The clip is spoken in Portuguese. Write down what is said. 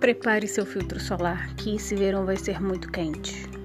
Prepare seu filtro solar, que esse verão vai ser muito quente.